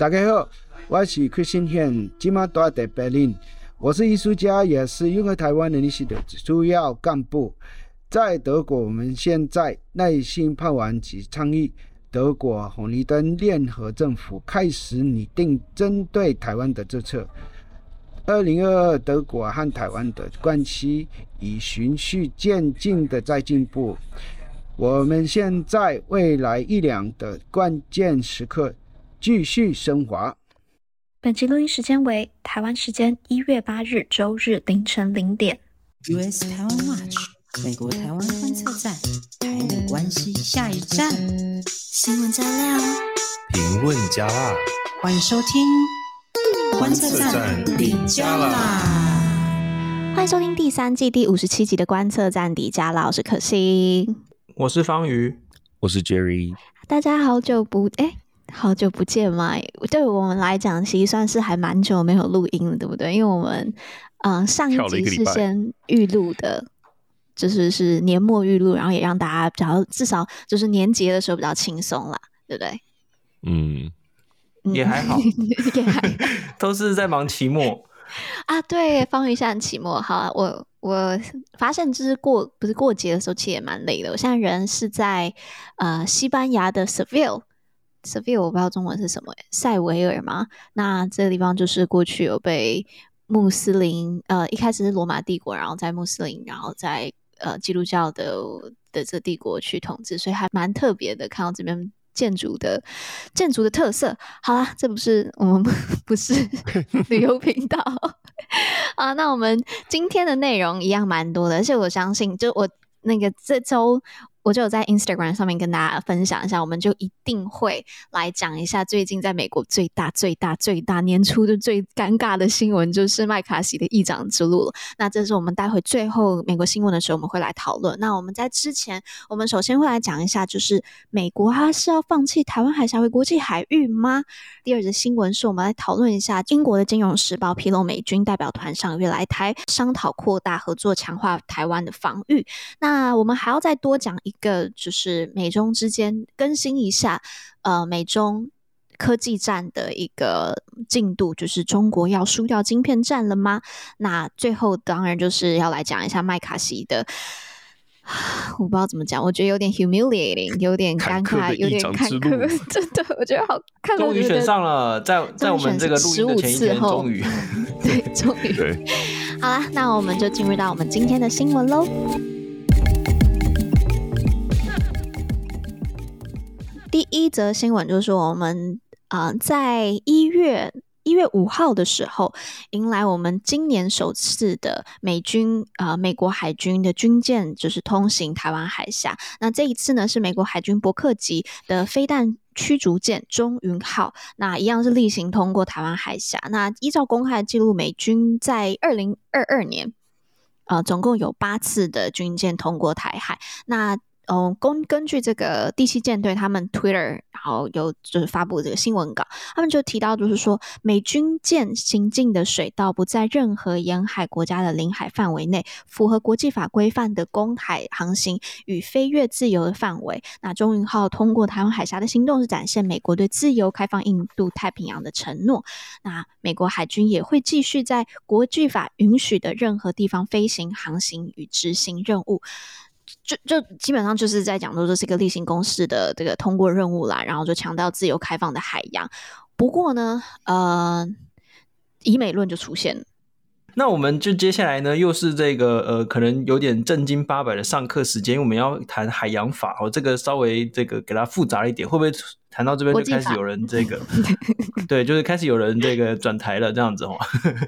大家好，我是 Christian，今麦住在柏林。我是艺术家，也是永和台湾人力系的主要干部。在德国，我们现在耐心盼望及倡议德国红绿灯联合政府开始拟定针对台湾的政策。二零二二，德国和台湾的关系已循序渐进的在进步。我们现在未来一两的关键时刻。继续升华。本集录音时间为台湾时间一月八日周日凌晨零点。US 台湾 Watch，美国台湾观测站，台美关系下一站。新闻加料，评论加辣，欢迎收听观测站底加辣。欢迎收听第三季第五十七集的观测站底加辣，我是可心，我是方瑜，我是 Jerry。大家好久不哎。好久不见嘛，对我们来讲，其实算是还蛮久没有录音了，对不对？因为我们，嗯、呃，上一集是先预录的，就是是年末预录，然后也让大家比较至少就是年节的时候比较轻松啦，对不对？嗯，也还好，也还 都是在忙期末 啊。对，方瑜现在期末，好，我我发现就是过不是过节的时候，其实也蛮累的。我现在人是在呃西班牙的 Seville。Seville 我不知道中文是什么，塞维尔吗？那这个地方就是过去有被穆斯林，呃，一开始是罗马帝国，然后在穆斯林，然后在呃基督教的的这个帝国去统治，所以还蛮特别的。看到这边建筑的建筑的特色，好啦，这不是我们 不是 旅游频道 啊。那我们今天的内容一样蛮多的，而且我相信，就我那个这周。我就有在 Instagram 上面跟大家分享一下，我们就一定会来讲一下最近在美国最大、最大、最大年初的最尴尬的新闻，就是麦卡锡的议长之路。那这是我们待会最后美国新闻的时候，我们会来讨论。那我们在之前，我们首先会来讲一下，就是美国它是要放弃台湾海峡为国际海域吗？第二则新闻是我们来讨论一下英国的《金融时报》披露美军代表团上月来台商讨扩大合作，强化台湾的防御。那我们还要再多讲一。一个就是美中之间更新一下，呃，美中科技战的一个进度，就是中国要输掉晶片战了吗？那最后当然就是要来讲一下麦卡锡的，我不知道怎么讲，我觉得有点 humiliating，有点尴尬，有点坎坷，真的，我觉得好看。终于选上了，在在我们这个录音的前一天，终于，对，终于，好了，那我们就进入到我们今天的新闻喽。第一则新闻就是我们啊、在一月一月五号的时候，迎来我们今年首次的美军啊、美国海军的军舰就是通行台湾海峡。那这一次呢，是美国海军伯克级的飞弹驱逐舰中云号，那一样是例行通过台湾海峡。那依照公开的记录，美军在二零二二年啊、总共有八次的军舰通过台海。那嗯，根根据这个第七舰队他们 Twitter，然后有就是发布这个新闻稿，他们就提到，就是说美军舰行进的水道不在任何沿海国家的领海范围内，符合国际法规范的公海航行与飞越自由的范围。那中云号通过台湾海峡的行动是展现美国对自由开放印度太平洋的承诺。那美国海军也会继续在国际法允许的任何地方飞行、航行与执行任务。就就基本上就是在讲说这是一个例行公事的这个通过任务啦，然后就强调自由开放的海洋。不过呢，呃，以美论就出现了。那我们就接下来呢，又是这个呃，可能有点正经八百的上课时间，因为我们要谈海洋法哦，这个稍微这个给它复杂一点，会不会谈到这边就开始有人这个？对，就是开始有人这个转台了这样子哦。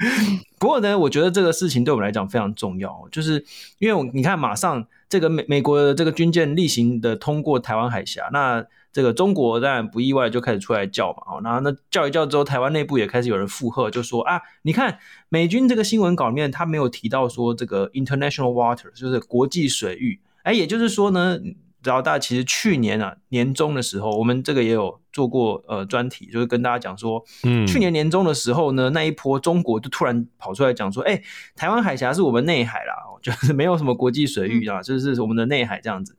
不过呢，我觉得这个事情对我们来讲非常重要，就是因为我你看马上。这个美美国的这个军舰例行的通过台湾海峡，那这个中国当然不意外就开始出来叫嘛，然后那叫一叫之后，台湾内部也开始有人附和，就说啊，你看美军这个新闻稿里面他没有提到说这个 international water 就是国际水域，哎，也就是说呢。然后大家其实去年啊年中的时候，我们这个也有做过呃专题，就是跟大家讲说，嗯，去年年中的时候呢，那一波中国就突然跑出来讲说，哎，台湾海峡是我们内海啦，就是没有什么国际水域啊，就是我们的内海这样子。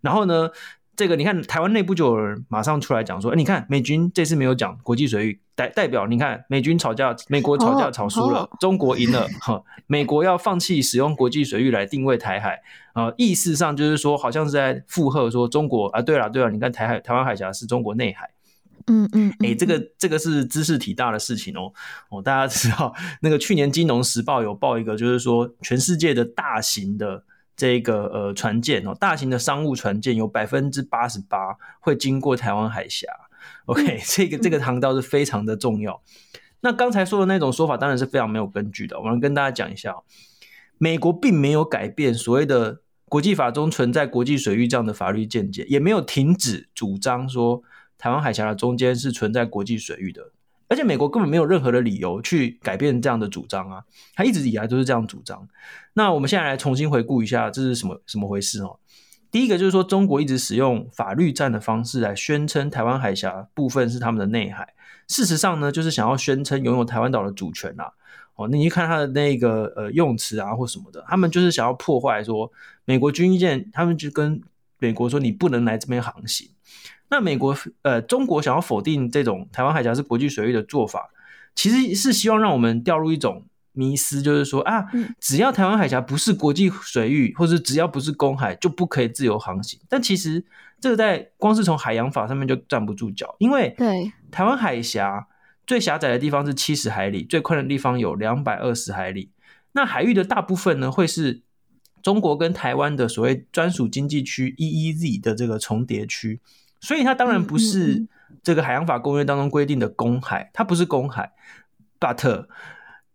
然后呢，这个你看，台湾内部就有人马上出来讲说，欸、你看美军这次没有讲国际水域，代代表你看美军吵架，美国吵架吵输了，哦、中国赢了，哈、哦，美国要放弃使用国际水域来定位台海，啊、呃，意思上就是说，好像是在附和说中国啊，对了对了，你看台海台湾海峡是中国内海，嗯嗯，哎、欸，这个这个是知识体大的事情哦，哦，大家知道那个去年金融时报有报一个，就是说全世界的大型的。这个呃船舰哦，大型的商务船舰有百分之八十八会经过台湾海峡。OK，这个这个航道是非常的重要。那刚才说的那种说法当然是非常没有根据的。我们跟大家讲一下，美国并没有改变所谓的国际法中存在国际水域这样的法律见解，也没有停止主张说台湾海峡的中间是存在国际水域的。而且美国根本没有任何的理由去改变这样的主张啊，他一直以来都是这样主张。那我们现在来重新回顾一下，这是什么什么回事哦？第一个就是说，中国一直使用法律战的方式来宣称台湾海峡部分是他们的内海，事实上呢，就是想要宣称拥有台湾岛的主权啊。哦，你去看他的那个呃用词啊或什么的，他们就是想要破坏说美国军舰，他们就跟美国说你不能来这边航行。那美国呃，中国想要否定这种台湾海峡是国际水域的做法，其实是希望让我们掉入一种迷思，就是说啊，只要台湾海峡不是国际水域，或者只要不是公海，就不可以自由航行。但其实这个在光是从海洋法上面就站不住脚，因为对台湾海峡最狭窄的地方是七十海里，最宽的地方有两百二十海里。那海域的大部分呢，会是中国跟台湾的所谓专属经济区 （EEZ） 的这个重叠区。所以它当然不是这个海洋法公约当中规定的公海，它不是公海，but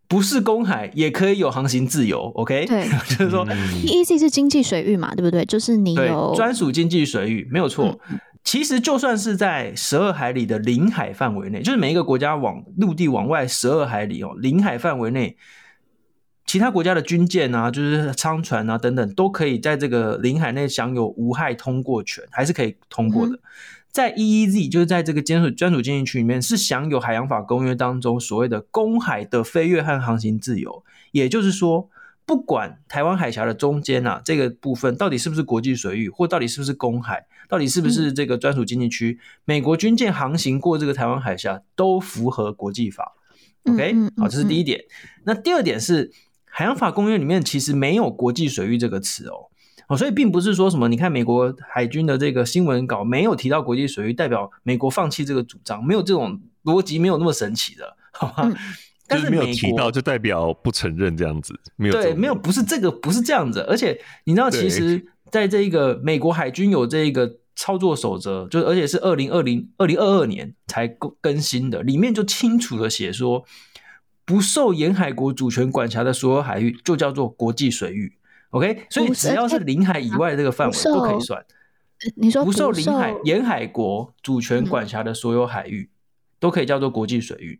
不是公海也可以有航行自由，OK？对，就是说 EEC 是经济水域嘛，对不对？就是你有专属经济水域，没有错。嗯、其实就算是在十二海里的领海范围内，就是每一个国家往陆地往外十二海里哦，领海范围内。其他国家的军舰啊，就是商船啊等等，都可以在这个领海内享有无害通过权，还是可以通过的。嗯、在 EEZ，就是在这个专属专属经济区里面，是享有海洋法公约当中所谓的公海的飞跃和航行自由。也就是说，不管台湾海峡的中间啊这个部分到底是不是国际水域，或到底是不是公海，到底是不是这个专属经济区，嗯、美国军舰航行过这个台湾海峡都符合国际法。OK，好，这是第一点。那第二点是。海洋法公约里面其实没有国际水域这个词哦，哦，所以并不是说什么，你看美国海军的这个新闻稿没有提到国际水域，代表美国放弃这个主张，没有这种逻辑，没有那么神奇的，好吧？但是没有提到就代表不承认这样子，没有对，没有不是这个不是这样子，而且你知道，其实在这个美国海军有这个操作守则，就而且是二零二零二零二二年才更更新的，里面就清楚的写说。不受沿海国主权管辖的所有海域就叫做国际水域，OK？所以只要是领海以外的这个范围都可以算。你说不受领海沿海国主权管辖的所有海域都可以叫做国际水域，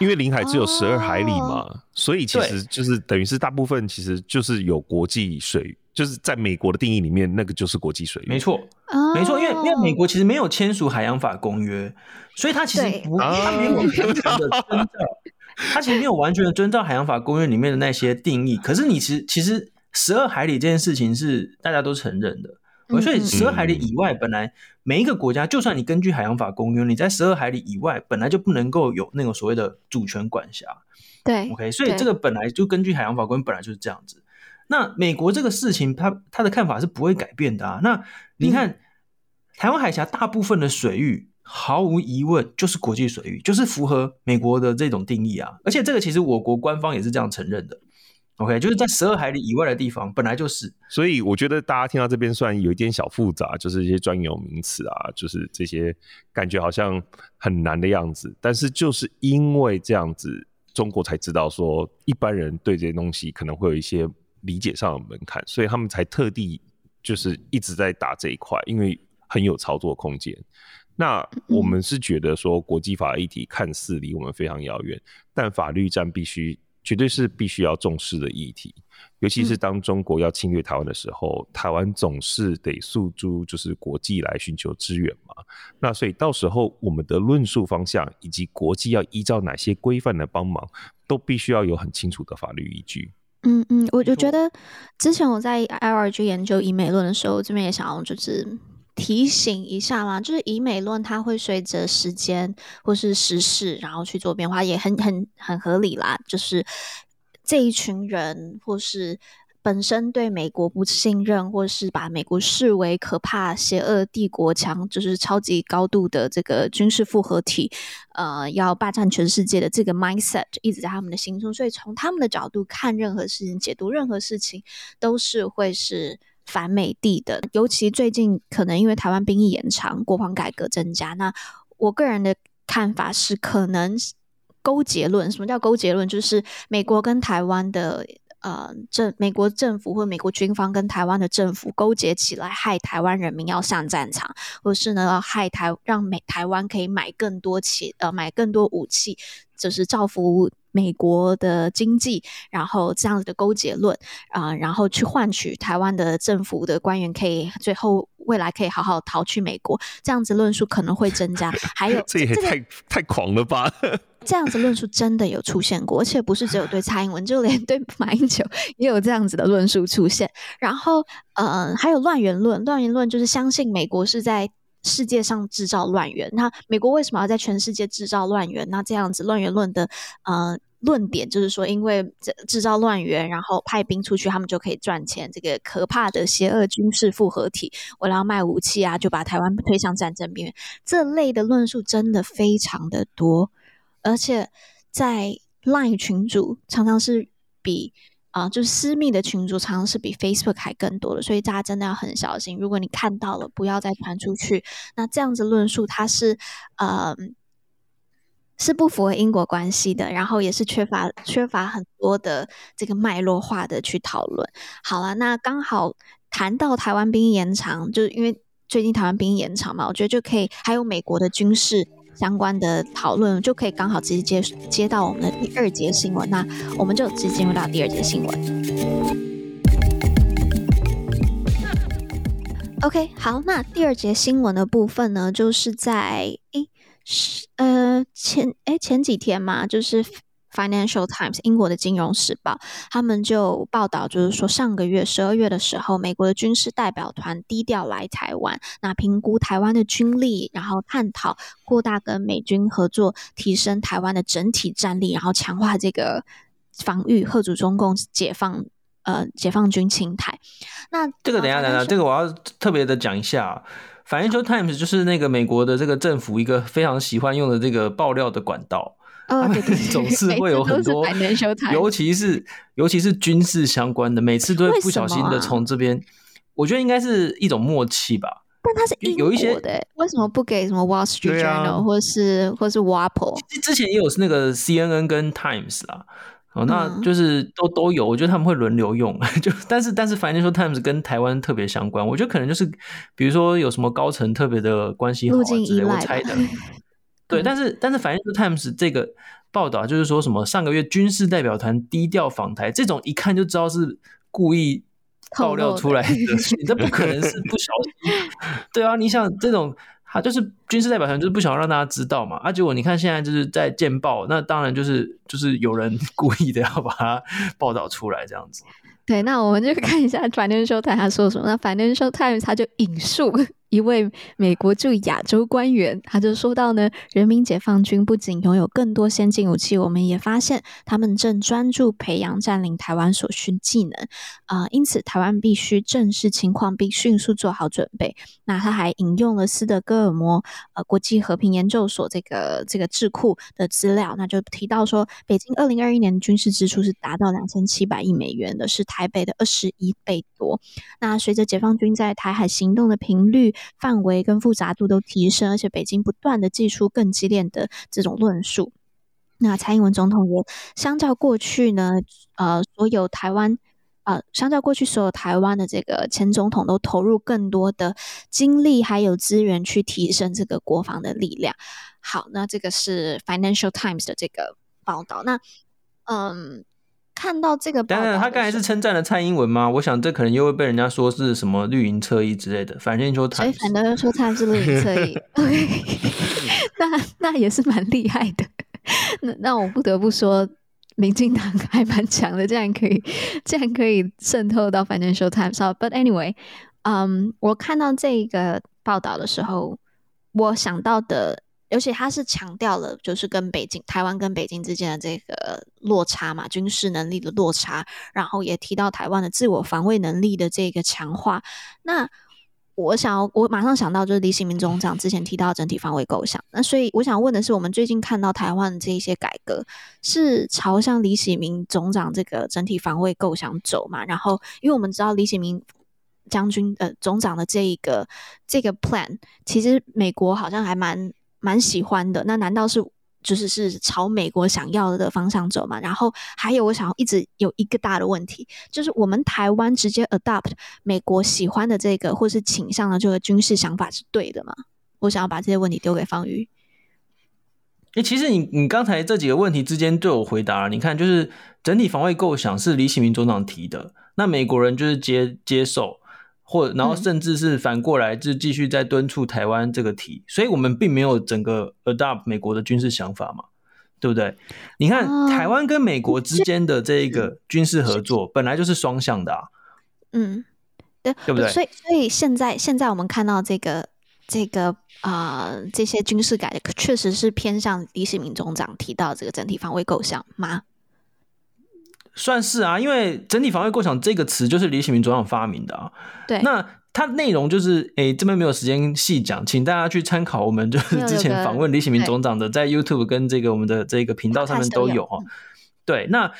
因为领海只有十二海里嘛，所以其实就是等于是大部分其实就是有国际水域，就是在美国的定义里面，那个就是国际水域。没错，没错，因为因为美国其实没有签署海洋法公约，所以它其实不它没有的。它其实没有完全的遵照海洋法公约里面的那些定义，可是你其实其实十二海里这件事情是大家都承认的，所以十二海里以外，本来每一个国家，就算你根据海洋法公约，你在十二海里以外本来就不能够有那种所谓的主权管辖。对，OK，所以这个本来就根据海洋法公约本来就是这样子。那美国这个事情，他他的看法是不会改变的啊。那你看台湾海峡大部分的水域。毫无疑问，就是国际水域，就是符合美国的这种定义啊。而且这个其实我国官方也是这样承认的。OK，就是在十二海里以外的地方，本来就是。所以我觉得大家听到这边算有一点小复杂，就是一些专有名词啊，就是这些感觉好像很难的样子。但是就是因为这样子，中国才知道说一般人对这些东西可能会有一些理解上的门槛，所以他们才特地就是一直在打这一块，因为很有操作空间。那我们是觉得说，国际法议题看似离我们非常遥远，但法律战必须绝对是必须要重视的议题。尤其是当中国要侵略台湾的时候，台湾总是得诉诸就是国际来寻求支援嘛。那所以到时候我们的论述方向以及国际要依照哪些规范来帮忙，都必须要有很清楚的法律依据。嗯嗯，我就觉得之前我在 LRG 研究以美论的时候，这边也想要就是。提醒一下啦，就是以美论，它会随着时间或是时事，然后去做变化，也很很很合理啦。就是这一群人，或是本身对美国不信任，或是把美国视为可怕、邪恶帝国强，就是超级高度的这个军事复合体，呃，要霸占全世界的这个 mindset 一直在他们的心中，所以从他们的角度看任何事情，解读任何事情，都是会是。反美帝的，尤其最近可能因为台湾兵役延长、国防改革增加，那我个人的看法是，可能勾结论。什么叫勾结论？就是美国跟台湾的呃政，美国政府或美国军方跟台湾的政府勾结起来，害台湾人民要上战场，或是呢要害台，让美台湾可以买更多钱，呃，买更多武器，就是造福。美国的经济，然后这样子的勾结论啊、呃，然后去换取台湾的政府的官员可以最后未来可以好好逃去美国，这样子论述可能会增加。还有这也太、这个、太狂了吧？这样子论述真的有出现过，而且不是只有对蔡英文，就连对马英九也有这样子的论述出现。然后，呃，还有乱源论，乱源论就是相信美国是在。世界上制造乱源，那美国为什么要在全世界制造乱源？那这样子乱源论的呃论点就是说，因为这制造乱源，然后派兵出去，他们就可以赚钱。这个可怕的邪恶军事复合体，为了要卖武器啊，就把台湾推向战争边缘。这类的论述真的非常的多，而且在 Line 群组常常是比。啊，就是私密的群组常常是比 Facebook 还更多的，所以大家真的要很小心。如果你看到了，不要再传出去。那这样子论述，它是呃是不符合因果关系的，然后也是缺乏缺乏很多的这个脉络化的去讨论。好了，那刚好谈到台湾兵役延长，就因为最近台湾兵役延长嘛，我觉得就可以还有美国的军事。相关的讨论就可以刚好直接接接到我们的第二节新闻，那我们就直接进入到第二节新闻。OK，好，那第二节新闻的部分呢，就是在诶是呃前诶前几天嘛，就是。Financial Times，英国的金融时报，他们就报道，就是说上个月十二月的时候，美国的军事代表团低调来台湾，那评估台湾的军力，然后探讨扩大跟美军合作，提升台湾的整体战力，然后强化这个防御，贺阻中共解放呃解放军侵台。那这个等一下等一下，这个我要特别的讲一下，Financial Times 就是那个美国的这个政府一个非常喜欢用的这个爆料的管道。他们总是 会有很多，尤其是尤其是军事相关的，每次都会不小心的从这边，我觉得应该是一种默契吧。但它是有一些的，为什么不给什么 Wall Street Journal 或是或是 WAPO？之前也有那个 CNN 跟 Times 啦，哦，那就是都都有，我觉得他们会轮流用。就但是但是 Financial Times 跟台湾特别相关，我觉得可能就是比如说有什么高层特别的关系好之类，我猜的。对，但是但是，Financial Times 这个报道就是说什么上个月军事代表团低调访台，这种一看就知道是故意爆料出来的，你这不可能是不小心。对啊，你想这种他就是军事代表团，就是不想让大家知道嘛。啊，结果你看现在就是在见报，那当然就是就是有人 故意的要把它报道出来这样子。对，那我们就看一下 Financial Times 他说什么。那 Financial Times 他就引述。一位美国驻亚洲官员，他就说到呢，人民解放军不仅拥有更多先进武器，我们也发现他们正专注培养占领台湾所需技能啊、因此台湾必须正视情况，并迅速做好准备。那他还引用了斯德哥尔摩呃国际和平研究所这个这个智库的资料，那就提到说，北京二零二一年军事支出是达到两千七百亿美元的，是台北的二十一倍多。那随着解放军在台海行动的频率，范围跟复杂度都提升，而且北京不断的祭出更激烈的这种论述。那蔡英文总统也相较过去呢，呃，所有台湾，呃，相较过去所有台湾的这个前总统都投入更多的精力还有资源去提升这个国防的力量。好，那这个是 Financial Times 的这个报道。那，嗯。看到这个，当然他刚才是称赞了蔡英文吗？我想这可能又会被人家说是什么绿营侧翼之类的。反正就他，所以反正说他是绿营侧翼。OK，那那也是蛮厉害的。那那我不得不说，民进党还蛮强的，这样可以 这样可以渗透到 Financial Times。But anyway，嗯，我看到这个报报道的时候，我想到的，而且他是强调了，就是跟北京、台湾跟北京之间的这个落差嘛，军事能力的落差，然后也提到台湾的自我防卫能力的这个强化。那我想要，我马上想到就是李喜明总长之前提到整体防卫构想。那所以我想问的是，我们最近看到台湾的这一些改革，是朝向李喜明总长这个整体防卫构想走嘛？然后，因为我们知道李喜明。将军呃，总长的这一个这个 plan，其实美国好像还蛮蛮喜欢的。那难道是就是是朝美国想要的方向走吗？然后还有，我想要一直有一个大的问题，就是我们台湾直接 adopt 美国喜欢的这个或是倾向的这个军事想法是对的吗？我想要把这些问题丢给方瑜。诶，其实你你刚才这几个问题之间对我回答了，你看就是整体防卫构想是李启明总长提的，那美国人就是接接受。或然后甚至是反过来，就继续在敦促台湾这个题，嗯、所以我们并没有整个 adopt 美国的军事想法嘛，对不对？你看、嗯、台湾跟美国之间的这个军事合作本来就是双向的啊，嗯，对对不对？所以所以现在现在我们看到这个这个啊、呃、这些军事改革确实是偏向李喜明总长提到这个整体防卫构想吗？算是啊，因为整体防卫构想这个词就是李喜明总长发明的啊。对，那它内容就是，哎、欸，这边没有时间细讲，请大家去参考我们就是之前访问李喜明总长的，在 YouTube 跟这个我们的这个频道上面都有哈。对，那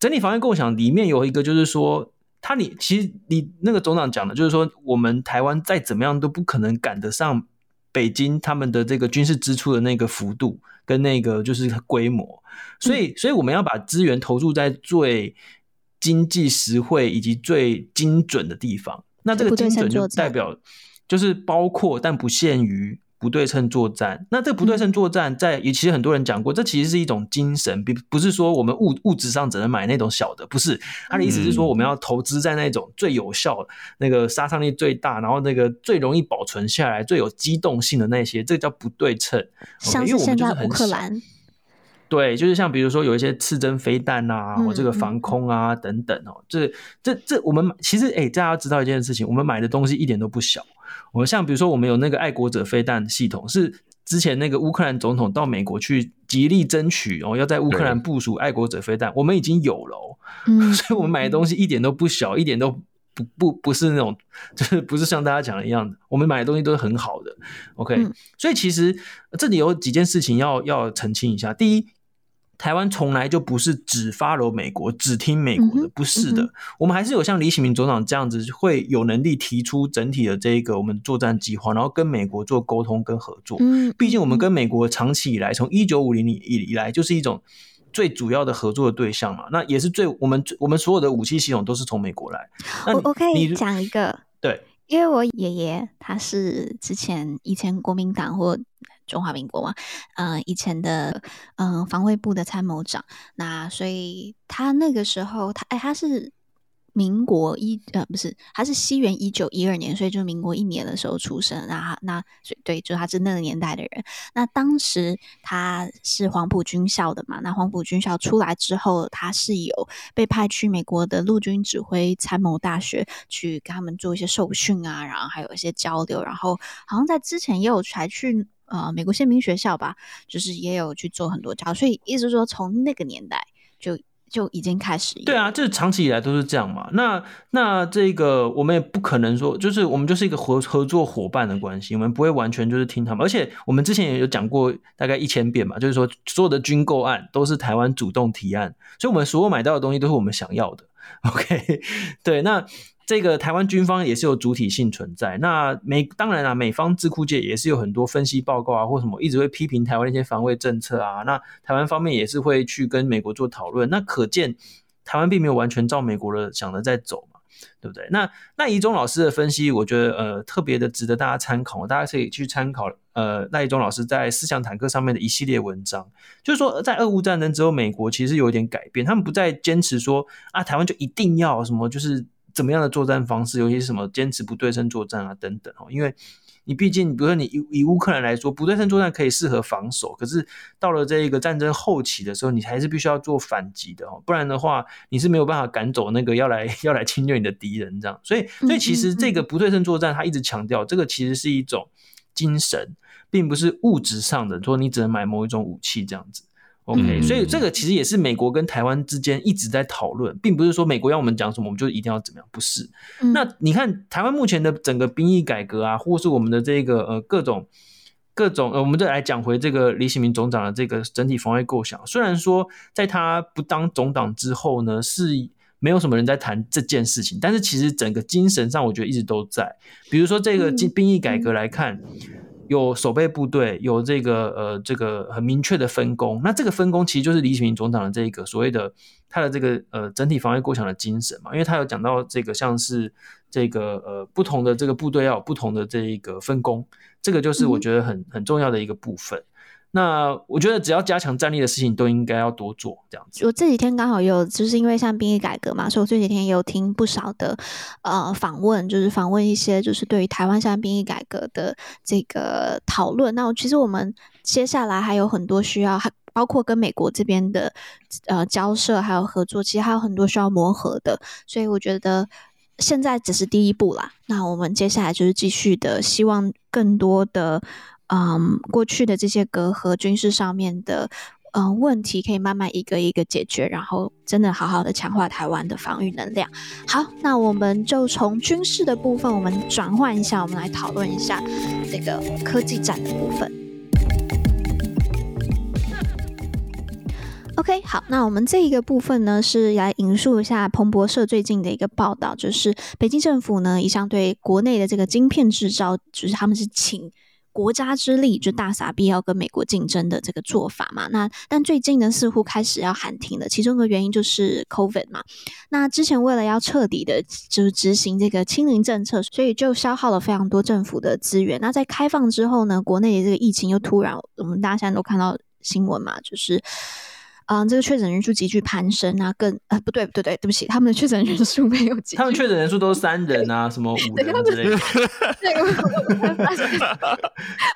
整体防卫构想里面有一个就是说，他你其实你那个总长讲的就是说，我们台湾再怎么样都不可能赶得上北京他们的这个军事支出的那个幅度跟那个就是规模。所以，所以我们要把资源投注在最经济实惠以及最精准的地方。那这个精准就代表，就是包括但不限于不对称作战。那这不对称作战，在也其实很多人讲过，这其实是一种精神，并不是说我们物物质上只能买那种小的，不是。他的意思是说，我们要投资在那种最有效、那个杀伤力最大，然后那个最容易保存下来、最有机动性的那些，这个叫不对称。像是现在乌克兰。对，就是像比如说有一些刺针飞弹啊，或这个防空啊等等哦，这这这我们其实哎，大家要知道一件事情，我们买的东西一点都不小。我们像比如说我们有那个爱国者飞弹系统，是之前那个乌克兰总统到美国去极力争取哦，要在乌克兰部署爱国者飞弹，我们已经有了哦，所以我们买的东西一点都不小，一点都不不不是那种，就是不是像大家讲的一样的，我们买的东西都是很好的。OK，所以其实这里有几件事情要要澄清一下，第一。台湾从来就不是只 follow 美国，只听美国的，不是的。我们还是有像李喜明总长这样子，会有能力提出整体的这一个我们作战计划，然后跟美国做沟通跟合作。嗯，毕竟我们跟美国长期以来，从一九五零年以以来，就是一种最主要的合作的对象嘛。那也是最我们我们所有的武器系统都是从美国来。我我可以讲一个，对，因为我爷爷他是之前以前国民党或。中华民国嘛，嗯、呃，以前的嗯、防卫部的参谋长，那所以他那个时候，他哎，他是民国一呃不是，他是西元一九一二年，所以就民国一年的时候出生，啊那所以对，就他是那个年代的人。那当时他是黄埔军校的嘛，那黄埔军校出来之后，他是有被派去美国的陆军指挥参谋大学去跟他们做一些受训啊，然后还有一些交流，然后好像在之前也有才去。呃，美国宪兵学校吧，就是也有去做很多教，所以意思说从那个年代就就已经开始。对啊，这长期以来都是这样嘛。那那这个我们也不可能说，就是我们就是一个合合作伙伴的关系，我们不会完全就是听他们。而且我们之前也有讲过大概一千遍嘛，就是说所有的军购案都是台湾主动提案，所以我们所有买到的东西都是我们想要的。OK，对，那。这个台湾军方也是有主体性存在。那美当然啊，美方智库界也是有很多分析报告啊，或什么一直会批评台湾的一些防卫政策啊。那台湾方面也是会去跟美国做讨论。那可见台湾并没有完全照美国的想的在走嘛，对不对？那赖宜中老师的分析，我觉得呃特别的值得大家参考。大家可以去参考呃赖宜中老师在思想坦克上面的一系列文章，就是说在俄乌战争之后，美国其实有一点改变，他们不再坚持说啊台湾就一定要什么就是。怎么样的作战方式，尤其是什么坚持不对称作战啊等等哦，因为你毕竟，比如说你以以乌克兰来说，不对称作战可以适合防守，可是到了这个战争后期的时候，你还是必须要做反击的哦，不然的话，你是没有办法赶走那个要来要来侵略你的敌人这样。所以，所以其实这个不对称作战，他一直强调这个其实是一种精神，并不是物质上的，说你只能买某一种武器这样子。OK，嗯，所以这个其实也是美国跟台湾之间一直在讨论，并不是说美国要我们讲什么，我们就一定要怎么样，不是。嗯，那你看台湾目前的整个兵役改革啊，或是我们的这个呃各种各种呃，我们再来讲回这个李喜明总长的这个整体防卫构想。虽然说在他不当总长之后呢，是没有什么人在谈这件事情，但是其实整个精神上，我觉得一直都在。比如说这个兵役改革来看。嗯有守备部队，有这个呃这个很明确的分工，那这个分工其实就是李启明总长的这一个所谓的他的这个呃整体防卫构想的精神嘛，因为他有讲到这个像是这个呃不同的这个部队要有不同的这一个分工，这个就是我觉得很很重要的一个部分。那我觉得只要加强战力的事情都应该要多做，这样子。我这几天刚好有，就是因为像兵役改革嘛，所以我这几天也有听不少的呃访问，就是访问一些就是对于台湾现在兵役改革的这个讨论。那其实我们接下来还有很多需要，还包括跟美国这边的呃交涉还有合作，其实还有很多需要磨合的。所以我觉得现在只是第一步啦。那我们接下来就是继续的，希望更多的。嗯，过去的这些隔阂、军事上面的嗯问题，可以慢慢一个一个解决，然后真的好好的强化台湾的防御能量。好，那我们就从军事的部分，我们转换一下，我们来讨论一下这个科技战的部分。OK，好，那我们这一个部分呢，是来引述一下彭博社最近的一个报道，就是北京政府呢一向对国内的这个晶片制造，就是他们是请。国家之力就大傻逼要跟美国竞争的这个做法嘛，那但最近呢似乎开始要喊停了，其中一个原因就是 COVID 嘛。那之前为了要彻底的就是执行这个清零政策，所以就消耗了非常多政府的资源。那在开放之后呢，国内的这个疫情又突然，我们大家现在都看到新闻嘛，就是。嗯，这个确诊人数急剧攀升啊，更呃不对不对对，对不起，他们的确诊人数没有急，他们确诊人数都是三人啊，什么五人之类的。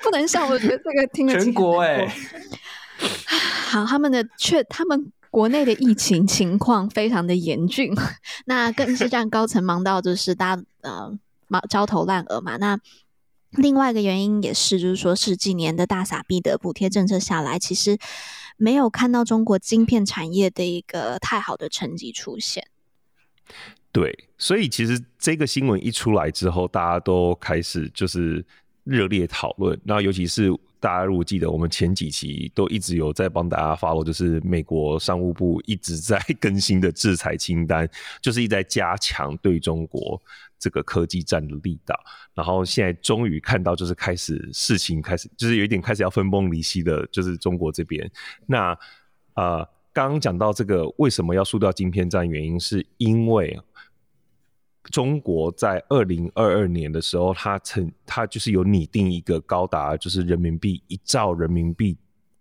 不能笑，我觉得这个听了全国哎、欸。好，他们的确，他们国内的疫情情况非常的严峻，那更是让高层忙到就是大家呃忙焦头烂额嘛。那另外一个原因也是，就是说是几年的大傻逼的补贴政策下来，其实。没有看到中国晶片产业的一个太好的成绩出现。对，所以其实这个新闻一出来之后，大家都开始就是热烈讨论。那尤其是大家如果记得，我们前几期都一直有在帮大家 follow，就是美国商务部一直在 更新的制裁清单，就是一直在加强对中国。这个科技战的力道，然后现在终于看到，就是开始事情开始，就是有一点开始要分崩离析的，就是中国这边。那呃，刚刚讲到这个为什么要输掉晶片战，原因是因为中国在二零二二年的时候，它曾它就是有拟定一个高达就是人民币一兆人民币。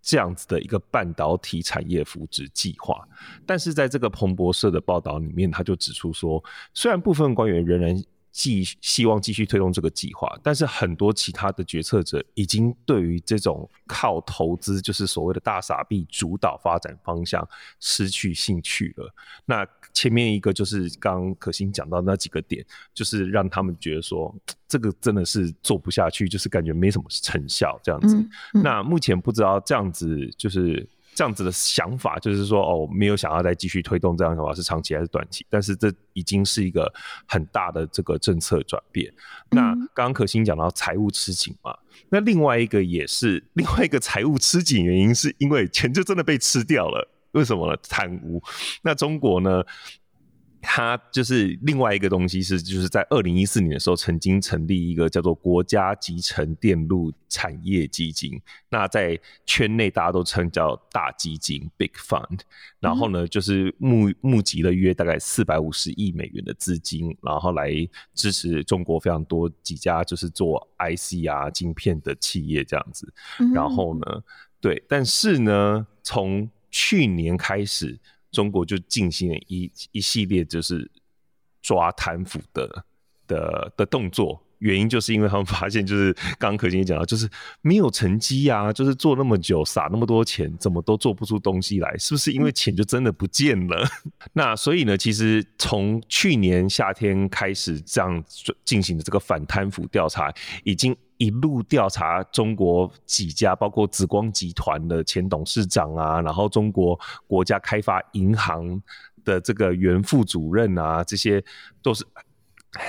这样子的一个半导体产业扶植计划，但是在这个彭博社的报道里面，他就指出说，虽然部分官员仍然继希望继续推动这个计划，但是很多其他的决策者已经对于这种靠投资，就是所谓的大傻币主导发展方向失去兴趣了。那前面一个就是刚刚可心讲到那几个点，就是让他们觉得说。这个真的是做不下去，就是感觉没什么成效这样子。嗯嗯、那目前不知道这样子就是这样子的想法，就是说哦，没有想要再继续推动这样的想法是长期还是短期？但是这已经是一个很大的这个政策转变。那刚刚可心讲到财务吃紧嘛，那另外一个也是另外一个财务吃紧原因，是因为钱就真的被吃掉了。为什么呢？贪污。那中国呢？它就是另外一个东西，是就是在二零一四年的时候，曾经成立一个叫做国家集成电路产业基金。那在圈内大家都称叫大基金 （Big Fund）。然后呢，就是募募集了约大概四百五十亿美元的资金，然后来支持中国非常多几家就是做 IC 啊晶片的企业这样子。然后呢，对，但是呢，从去年开始。中国就进行了一一系列就是抓贪腐的的的动作，原因就是因为他们发现，就是刚刚可心也讲到，就是没有成绩啊，就是做那么久，撒那么多钱，怎么都做不出东西来，是不是因为钱就真的不见了？那所以呢，其实从去年夏天开始这样进行的这个反贪腐调查，已经一路调查中国几家，包括紫光集团的前董事长啊，然后中国国家开发银行的这个原副主任啊，这些都是。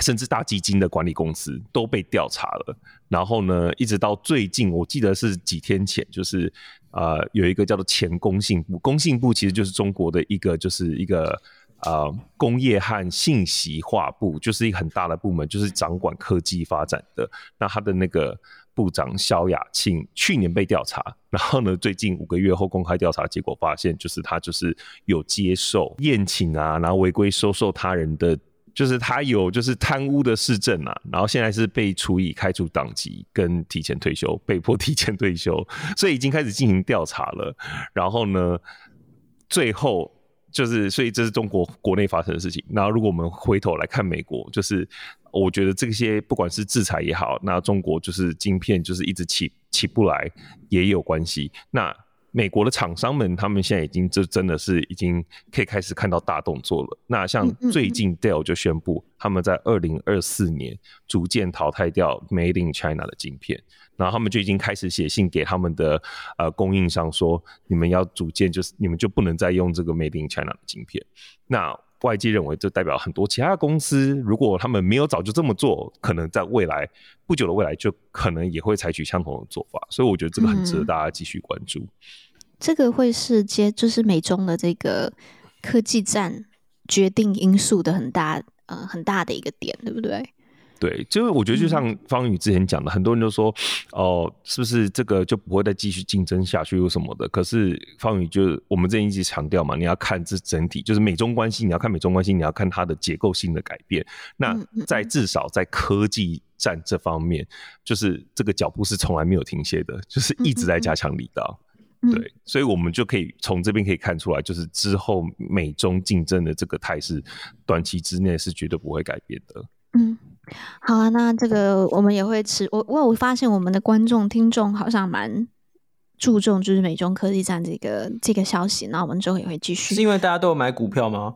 甚至大基金的管理公司都被调查了，然后呢，一直到最近，我记得是几天前，就是呃，有一个叫做前工信部，工信部其实就是中国的一个，就是一个呃工业和信息化部，就是一个很大的部门，就是掌管科技发展的。那他的那个部长肖亚庆去年被调查，然后呢，最近五个月后公开调查结果发现，就是他就是有接受宴请啊，然后违规收受他人的。就是他有就是贪污的事证啊，然后现在是被处以开除党籍跟提前退休，被迫提前退休，所以已经开始进行调查了。然后呢，最后就是，所以这是中国国内发生的事情。然后如果我们回头来看美国，就是我觉得这些不管是制裁也好，那中国就是晶片就是一直起起不来也有关系。那美国的厂商们，他们现在已经就真的是已经可以开始看到大动作了。那像最近 Dell 就宣布，他们在二零二四年逐渐淘汰掉 Made in China 的晶片，然后他们就已经开始写信给他们的呃供应商说，你们要逐渐就是你们就不能再用这个 Made in China 的晶片。那外界认为，这代表很多其他公司，如果他们没有早就这么做，可能在未来不久的未来就可能也会采取相同的做法。所以我觉得这个很值得大家继续关注。这个会是接就是美中的这个科技战决定因素的很大呃很大的一个点，对不对？对，就是我觉得就像方宇之前讲的，嗯、很多人都说哦，是不是这个就不会再继续竞争下去或什么的？可是方宇就我们这一直强调嘛，你要看这整体，就是美中关系，你要看美中关系，你要看它的结构性的改变。那在至少在科技战这方面，嗯、就是这个脚步是从来没有停歇的，就是一直在加强力道。嗯嗯对，所以我们就可以从这边可以看出来，就是之后美中竞争的这个态势，短期之内是绝对不会改变的。嗯，好啊，那这个我们也会吃。我我有发现我们的观众听众好像蛮注重，就是美中科技战这个这个消息。那我们之后也会继续。是因为大家都有买股票吗？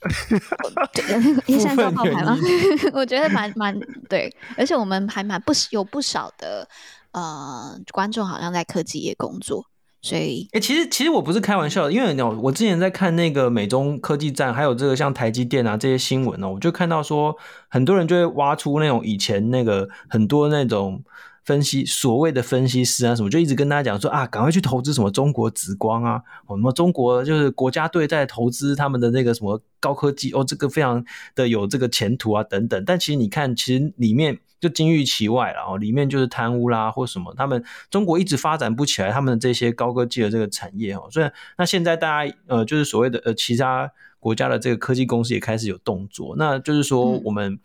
对，现在在报牌吗？我觉得蛮蛮对，而且我们还蛮不有不少的呃观众，好像在科技业工作。所以，哎、其实其实我不是开玩笑的，因为哦，我之前在看那个美中科技站，还有这个像台积电啊这些新闻呢，我就看到说，很多人就会挖出那种以前那个很多那种分析所谓的分析师啊什么，就一直跟大家讲说啊，赶快去投资什么中国紫光啊，什么中国就是国家队在投资他们的那个什么高科技哦，这个非常的有这个前途啊等等。但其实你看，其实里面。就金玉其外了哦，里面就是贪污啦或什么，他们中国一直发展不起来，他们的这些高科技的这个产业哦，所以那现在大家呃就是所谓的呃其他国家的这个科技公司也开始有动作，那就是说我们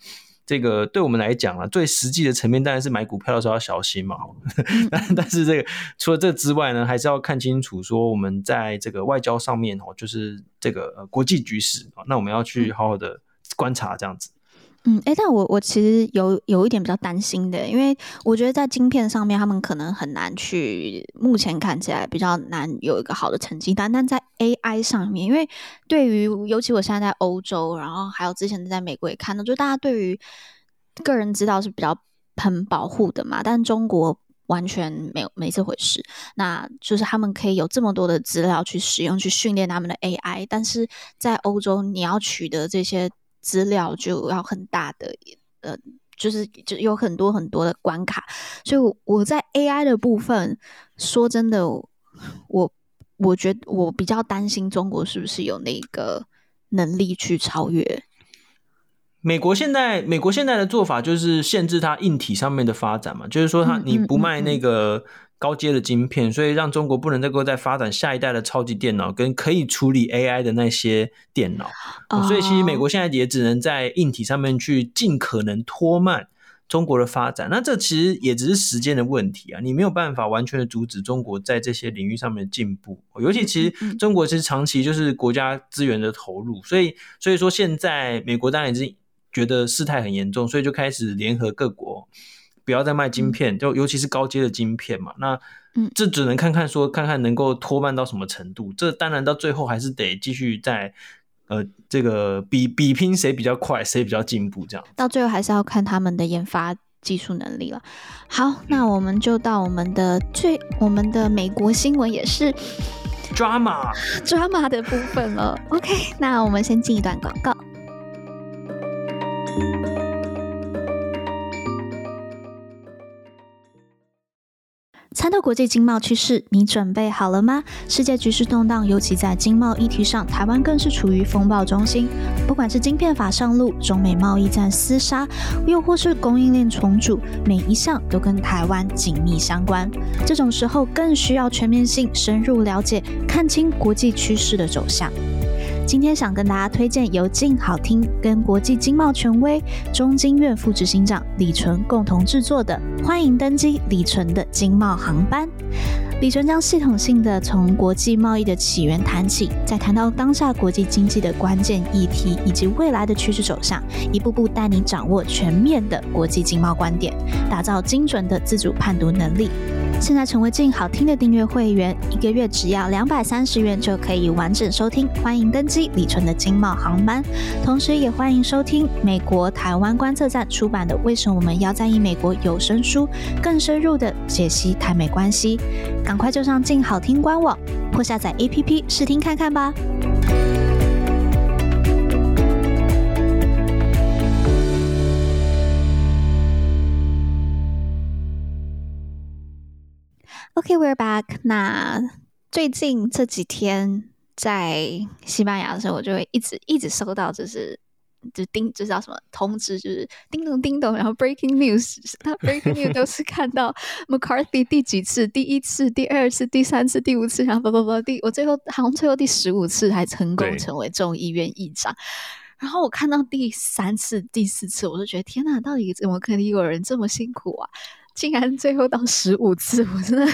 这个对我们来讲啊，最实际的层面当然是买股票的时候要小心嘛，但但是这个除了这之外呢，还是要看清楚说我们在这个外交上面哦，就是这个呃国际局势啊，那我们要去好好的观察这样子。嗯，哎，但我我其实有有一点比较担心的，因为我觉得在晶片上面，他们可能很难去，目前看起来比较难有一个好的成绩单。但在 AI 上面，因为对于尤其我现在在欧洲，然后还有之前在美国也看到，就大家对于个人资料是比较很保护的嘛，但中国完全没有没这回事。那就是他们可以有这么多的资料去使用，去训练他们的 AI，但是在欧洲你要取得这些。资料就要很大的，呃，就是就有很多很多的关卡，所以我在 AI 的部分，说真的，我我觉得我比较担心中国是不是有那个能力去超越。美国现在，美国现在的做法就是限制它硬体上面的发展嘛，就是说它你不卖那个。高阶的晶片，所以让中国不能再够再发展下一代的超级电脑跟可以处理 AI 的那些电脑，oh. 所以其实美国现在也只能在硬体上面去尽可能拖慢中国的发展。那这其实也只是时间的问题啊，你没有办法完全的阻止中国在这些领域上面的进步。尤其其实中国其实长期就是国家资源的投入，所以所以说现在美国当然已经。觉得事态很严重，所以就开始联合各国，不要再卖晶片，就尤其是高阶的晶片嘛。那嗯，这只能看看说，看看能够拖慢到什么程度。这当然到最后还是得继续在呃这个比比拼谁比较快，谁比较进步这样。到最后还是要看他们的研发技术能力了。好，那我们就到我们的最我们的美国新闻也是 drama drama 的部分了。OK，那我们先进一段广告。参透国际经贸趋势，你准备好了吗？世界局势动荡，尤其在经贸议题上，台湾更是处于风暴中心。不管是晶片法上路、中美贸易战厮杀，又或是供应链重组，每一项都跟台湾紧密相关。这种时候，更需要全面性、深入了解，看清国际趋势的走向。今天想跟大家推荐由静好听跟国际经贸权威中经院副执行长李纯共同制作的《欢迎登机李纯的经贸航班》。李淳将系统性的从国际贸易的起源谈起，再谈到当下国际经济的关键议题以及未来的趋势走向，一步步带你掌握全面的国际经贸观点，打造精准的自主判读能力。现在成为静好听的订阅会员，一个月只要两百三十元就可以完整收听。欢迎登机李淳的经贸航班，同时也欢迎收听美国台湾观测站出版的《为什么我们要在意美国》有声书，更深入的解析台美关系。赶快就上静好听官网或下载 APP 试听看看吧。OK，we're back。那最近这几天在西班牙的时候，我就会一直一直收到，就是就叮，就叫什么通知，就是叮咚叮咚，然后 breaking news。那 breaking news 都是看到 McCarthy 第几次，第一次、第二次、第三次、第五次，然后不不不，第我最后好像最后第十五次才成功成为众议院议长。然后我看到第三次、第四次，我就觉得天哪，到底怎么可能有人这么辛苦啊？竟然最后到十五次，我真的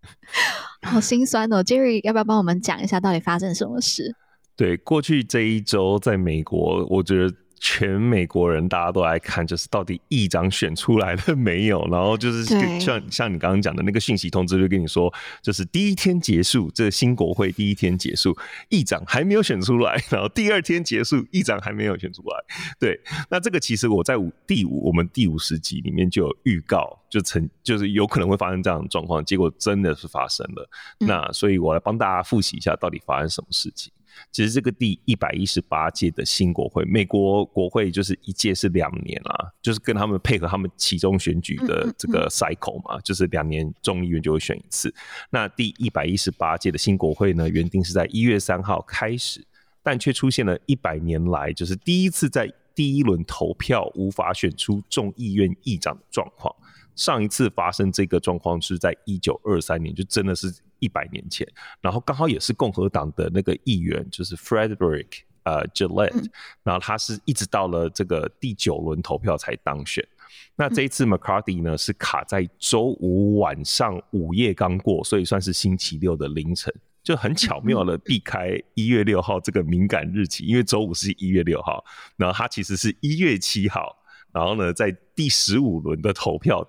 好心酸哦。Jerry，要不要帮我们讲一下到底发生什么事？对，过去这一周在美国，我觉得。全美国人大家都来看，就是到底议长选出来了没有？然后就是像像你刚刚讲的那个讯息通知，就跟你说，就是第一天结束，这个新国会第一天结束，议长还没有选出来，然后第二天结束，议长还没有选出来。对，那这个其实我在五第五我们第五十集里面就有预告，就曾就是有可能会发生这样的状况，结果真的是发生了。嗯、那所以我来帮大家复习一下，到底发生什么事情。其实这个第一百一十八届的新国会，美国国会就是一届是两年啦，就是跟他们配合他们其中选举的这个 cycle 嘛，就是两年众议院就会选一次。那第一百一十八届的新国会呢，原定是在一月三号开始，但却出现了一百年来就是第一次在第一轮投票无法选出众议院议长的状况。上一次发生这个状况是在一九二三年，就真的是。一百年前，然后刚好也是共和党的那个议员，就是 Frederick 呃 Gillette，然后他是一直到了这个第九轮投票才当选。那这一次 McCarthy 呢是卡在周五晚上午夜刚过，所以算是星期六的凌晨，就很巧妙的避开一月六号这个敏感日期，因为周五是一月六号，然后他其实是一月七号，然后呢在第十五轮的投票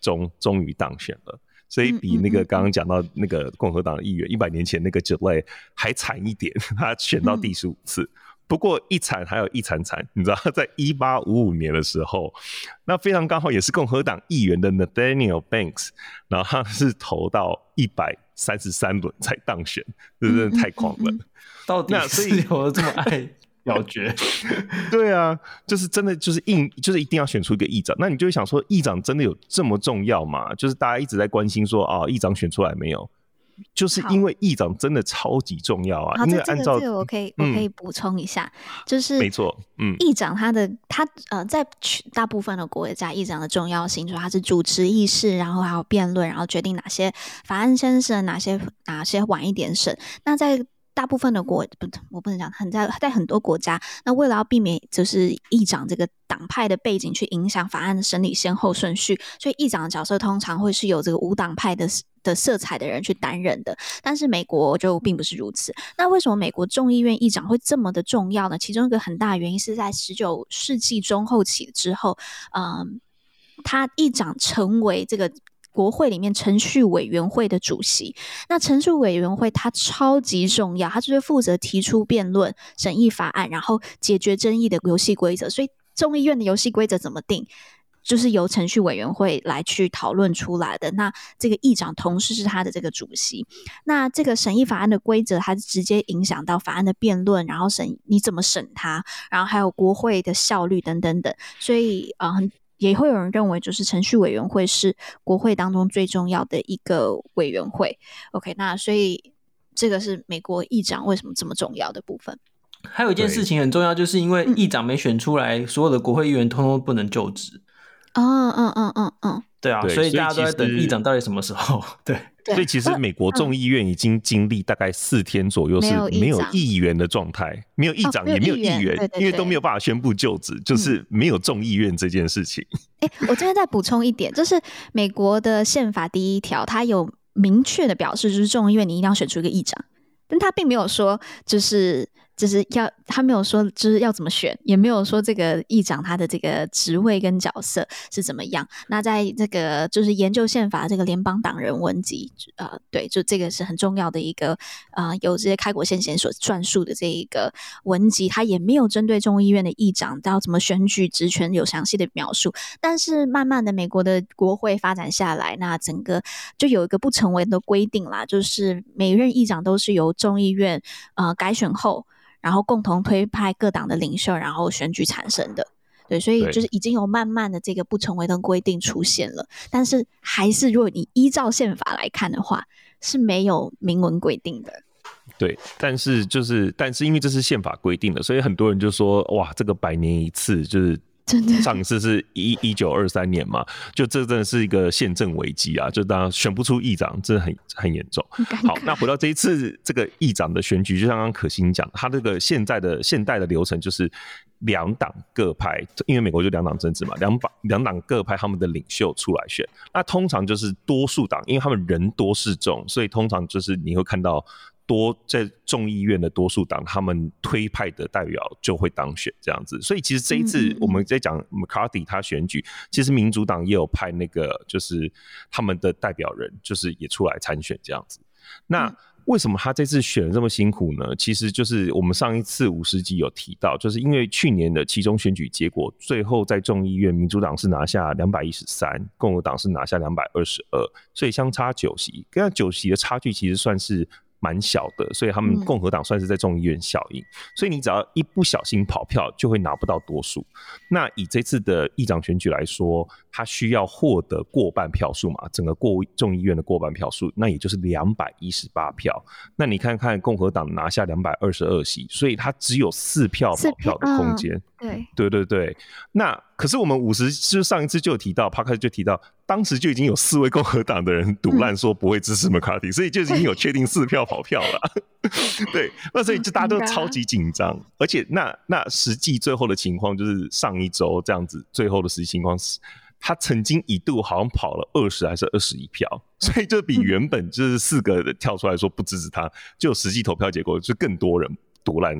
中终于当选了。所以比那个刚刚讲到那个共和党的议员一百年前那个 Gillette 还惨一点，他选到第十五次。不过一惨还有一惨惨，你知道，在一八五五年的时候，那非常刚好也是共和党议员的 Nathaniel Banks，然后他是投到一百三十三轮才当选，这真的太狂了。到底是有这么爱？表决，对啊，就是真的，就是硬，就是一定要选出一个议长。那你就会想说，议长真的有这么重要吗？就是大家一直在关心说，啊，议长选出来没有？就是因为议长真的超级重要啊。因为按照这个，我可以，我可以补充一下，嗯、就是没错，嗯，议长他的他呃，在大部分的国家，议长的重要性，就是他是主持议事，然后还有辩论，然后决定哪些法案先审，哪些哪些晚一点审。那在大部分的国不，我不能讲很在在很多国家，那为了要避免就是议长这个党派的背景去影响法案的审理先后顺序，所以议长的角色通常会是由这个无党派的的色彩的人去担任的。但是美国就并不是如此。那为什么美国众议院议长会这么的重要呢？其中一个很大原因是在十九世纪中后期之后，嗯，他议长成为这个。国会里面程序委员会的主席，那程序委员会它超级重要，它就是负责提出辩论、审议法案，然后解决争议的游戏规则。所以众议院的游戏规则怎么定，就是由程序委员会来去讨论出来的。那这个议长同时是他的这个主席，那这个审议法案的规则，它直接影响到法案的辩论，然后审你怎么审它，然后还有国会的效率等等等。所以啊，也会有人认为，就是程序委员会是国会当中最重要的一个委员会。OK，那所以这个是美国议长为什么这么重要的部分。还有一件事情很重要，就是因为议长没选出来，所有的国会议员通通不能就职。嗯嗯嗯嗯嗯，对啊，所以大家都在等议长到底什么时候。对。所以其实美国众议院已经经历大概四天左右是没有议员的状态，没有议长也没有议员，因为都没有办法宣布就职，就是没有众议院这件事情。哎，我这边再补充一点，就是美国的宪法第一条，它有明确的表示，就是众议院你一定要选出一个议长，但他并没有说就是。就是要他没有说就是要怎么选，也没有说这个议长他的这个职位跟角色是怎么样。那在这个就是研究宪法这个联邦党人文集，呃，对，就这个是很重要的一个呃，有这些开国先贤所撰述的这一个文集，他也没有针对众议院的议长要怎么选举职权有详细的描述。但是慢慢的，美国的国会发展下来，那整个就有一个不成文的规定啦，就是每任议长都是由众议院呃改选后。然后共同推派各党的领袖，然后选举产生的，对，所以就是已经有慢慢的这个不成文的规定出现了，但是还是如果你依照宪法来看的话，是没有明文规定的。对，但是就是，但是因为这是宪法规定的，所以很多人就说，哇，这个百年一次就是。真的，上次是一一九二三年嘛，就这真的是一个宪政危机啊！就当然选不出议长，这很很严重。好，那回到这一次这个议长的选举，就像刚刚可心讲，他这个现在的现代的流程就是两党各派，因为美国就两党政治嘛，两党两党各派他们的领袖出来选。那通常就是多数党，因为他们人多势众，所以通常就是你会看到。多在众议院的多数党，他们推派的代表就会当选这样子。所以其实这一次我们在讲 McCarthy 他选举，其实民主党也有派那个就是他们的代表人，就是也出来参选这样子。那为什么他这次选的这么辛苦呢？其实就是我们上一次五十集有提到，就是因为去年的其中选举结果，最后在众议院民主党是拿下两百一十三，共和党是拿下两百二十二，所以相差九席。跟他九席的差距其实算是。蛮小的，所以他们共和党算是在众议院效应，所以你只要一不小心跑票，就会拿不到多数。那以这次的议长选举来说，他需要获得过半票数嘛，整个过众议院的过半票数，那也就是两百一十八票。那你看看共和党拿下两百二十二席，所以他只有四票跑票的空间。对对对对，那可是我们五十就上一次就有提到，帕克就提到，当时就已经有四位共和党的人赌烂说不会支持麦卡锡，所以就已经有确定四票跑票了。对，那所以就大家都超级紧张，而且那那实际最后的情况就是上一周这样子，最后的实际情况是，他曾经一度好像跑了二十还是二十一票，所以就比原本就是四个人跳出来说不支持他，就实际投票结果就更多人。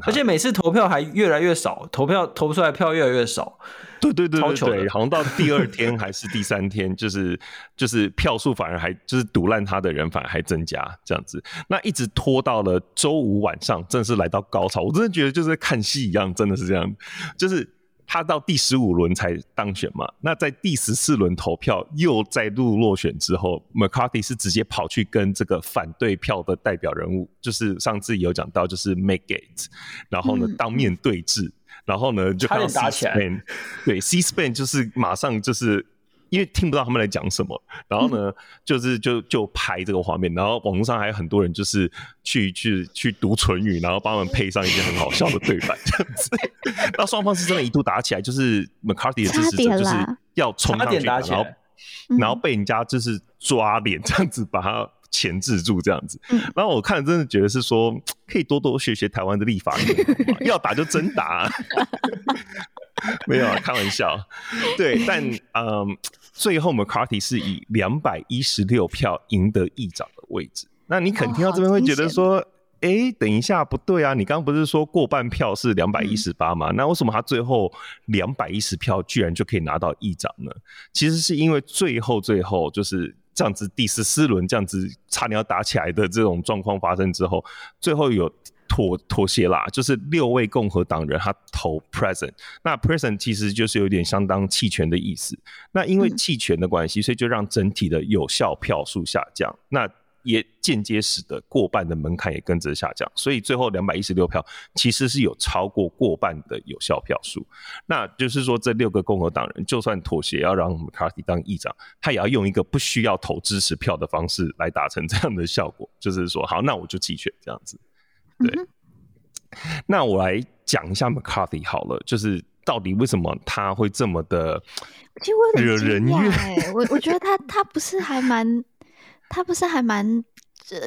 而且每次投票还越来越少，投票投出来票越来越少。对对对对对，好像到第二天还是第三天，就是就是票数反而还就是赌烂他的人反而还增加这样子。那一直拖到了周五晚上，正式来到高潮。我真的觉得就是看戏一样，真的是这样，就是。他到第十五轮才当选嘛？那在第十四轮投票又再度落选之后，McCarthy 是直接跑去跟这个反对票的代表人物，就是上次有讲到，就是 Matt Gaetz，然后呢当面对峙，嗯、然后呢就看到 C-SPAN，对 C-SPAN 就是马上就是。因为听不到他们在讲什么，然后呢，就是就就拍这个画面，然后网络上还有很多人就是去去去读唇语，然后帮他们配上一些很好笑的对白，这样子。那双方是真的一度打起来，就是 McCarthy 的支持者就是要冲上去，然后然后被人家就是抓脸这样子，把他钳制住这样子。嗯、然后我看真的觉得是说，可以多多学学台湾的立法 要打就真打、啊。没有啊，开玩笑。对，但嗯，最后 McCarthy 是以两百一十六票赢得议长的位置。那你肯定听到这边会觉得说，哎、哦，等一下，不对啊！你刚刚不是说过半票是两百一十八吗？嗯、那为什么他最后两百一十票居然就可以拿到议长呢？其实是因为最后最后就是这样子第十四轮这样子差点要打起来的这种状况发生之后，最后有。妥妥协啦，就是六位共和党人他投 present，那 present 其实就是有点相当弃权的意思。那因为弃权的关系，所以就让整体的有效票数下降，那也间接使得过半的门槛也跟着下降。所以最后两百一十六票其实是有超过过半的有效票数。那就是说，这六个共和党人就算妥协要让 McCarthy 当议长，他也要用一个不需要投支持票的方式来达成这样的效果，就是说，好，那我就弃权这样子。对，嗯、那我来讲一下 McCarthy 好了，就是到底为什么他会这么的惹人厌？我 我觉得他他不是还蛮，他不是还蛮，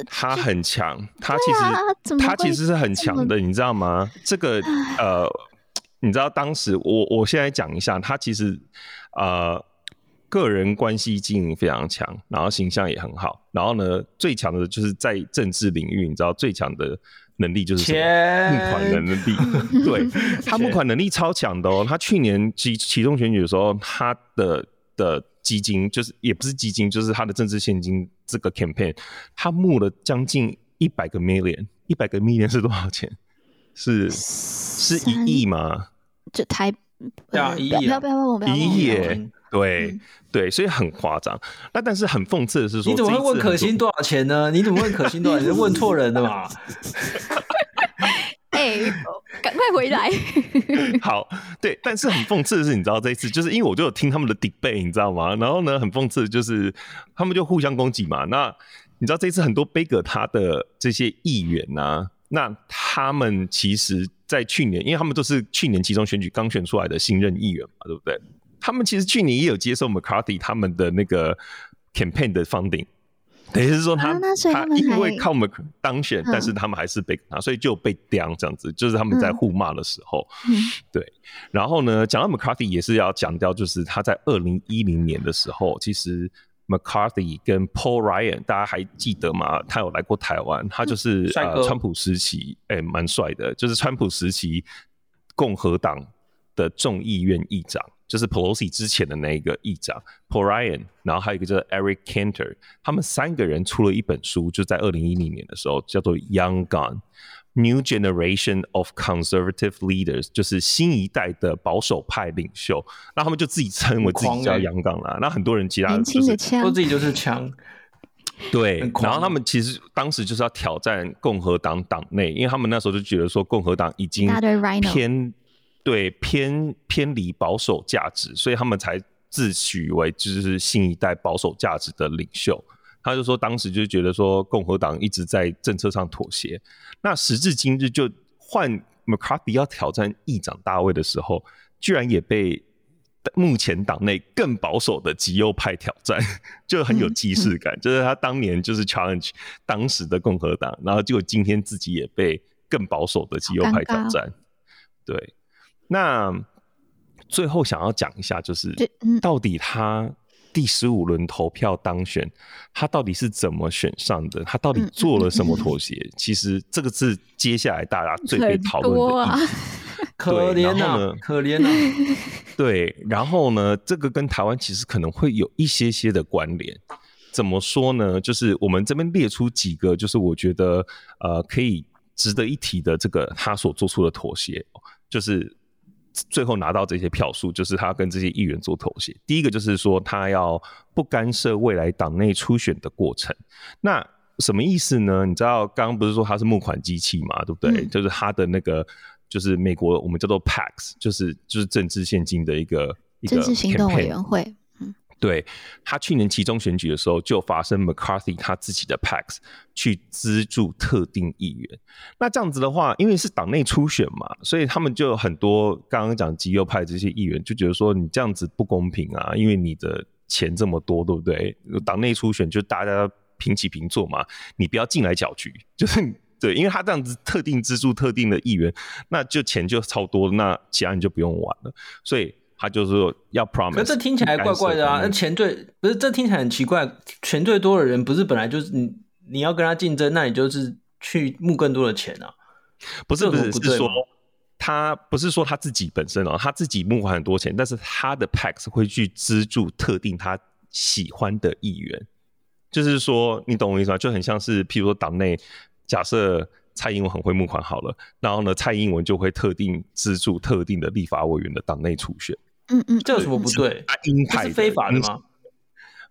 他很强，他其实、啊、他其实是很强的，你知道吗？这个呃，你知道当时我我现在讲一下，他其实呃。个人关系经营非常强，然后形象也很好，然后呢，最强的就是在政治领域，你知道最强的能力就是什么？募款的能力。对，他募款能力超强的哦。他去年期启动选举的时候，他的的基金就是也不是基金，就是他的政治现金这个 campaign，他募了将近一百个 million，一百个 million 是多少钱？是是一亿吗？这台呀，一亿，一亿。对、嗯、对，所以很夸张。那但是很讽刺的是说，你怎么会问可心多少钱呢？你怎么问可心多少钱？问错人了嘛？哎、欸，赶快回来。好，对，但是很讽刺的是，你知道这一次就是因为我就有听他们的 debate，你知道吗？然后呢，很讽刺的就是他们就互相攻击嘛。那你知道这一次很多杯葛他的这些议员呐、啊，那他们其实，在去年，因为他们都是去年其中选举刚选出来的新任议员嘛，对不对？他们其实去年也有接受 McCarthy 他们的那个 campaign 的 funding，等于是说他、啊、他因为靠 Mc 当选，嗯、但是他们还是被他，所以就被刁这样子，就是他们在互骂的时候，嗯、对。然后呢，讲到 McCarthy 也是要讲掉，就是他在二零一零年的时候，其实 McCarthy 跟 Paul Ryan 大家还记得吗？他有来过台湾，他就是、嗯、呃川普时期，哎、欸，蛮帅的，就是川普时期共和党的众议院议长。就是 Pelosi 之前的那一个议长 Paul Ryan，然后还有一个叫 Eric Cantor，他们三个人出了一本书，就在二零一零年的时候，叫做 Young Gun New Generation of Conservative Leaders，就是新一代的保守派领袖。那他们就自己称为自己叫 Young Gun 啦。那很多人其他就是说自己就是枪，对。然后他们其实当时就是要挑战共和党党内，因为他们那时候就觉得说共和党已经偏。对，偏偏离保守价值，所以他们才自诩为就是新一代保守价值的领袖。他就说，当时就觉得说共和党一直在政策上妥协。那时至今日，就换 McCarthy 要挑战议长大卫的时候，居然也被目前党内更保守的极右派挑战，就很有既视感。就是他当年就是 challenge 当时的共和党，然后结果今天自己也被更保守的极右派挑战，对。那最后想要讲一下，就是到底他第十五轮投票当选，他到底是怎么选上的？他到底做了什么妥协？其实这个是接下来大家最被讨论的议题。可怜啊，可怜啊。对，然后呢，这个跟台湾其实可能会有一些些的关联。怎么说呢？就是我们这边列出几个，就是我觉得呃可以值得一提的这个他所做出的妥协，就是。最后拿到这些票数，就是他跟这些议员做妥协。第一个就是说，他要不干涉未来党内初选的过程。那什么意思呢？你知道刚刚不是说他是募款机器嘛，对不对？嗯、就是他的那个，就是美国我们叫做 PACs，就是就是政治现金的一个一个政治行动委员会。对，他去年期中选举的时候，就发生 McCarthy 他自己的 PACs 去资助特定议员。那这样子的话，因为是党内初选嘛，所以他们就很多刚刚讲极右派这些议员就觉得说，你这样子不公平啊，因为你的钱这么多，对不对？党内初选就大家平起平坐嘛，你不要进来搅局，就是对，因为他这样子特定资助特定的议员，那就钱就超多，那其他人就不用玩了，所以他就是说要 promise。可这听起来怪怪的啊，那钱最不是这听起来很奇怪，钱最多的人不是本来就是你你要跟他竞争，那你就是去募更多的钱啊？不是不是是说。他不是说他自己本身哦，他自己募款很多钱，但是他的 PAC 会去资助特定他喜欢的议员，就是说你懂我意思吗？就很像是譬如说党内假设蔡英文很会募款好了，然后呢蔡英文就会特定资助特定的立法委员的党内初选。嗯嗯，这有什么不对？鹰派是非法的吗？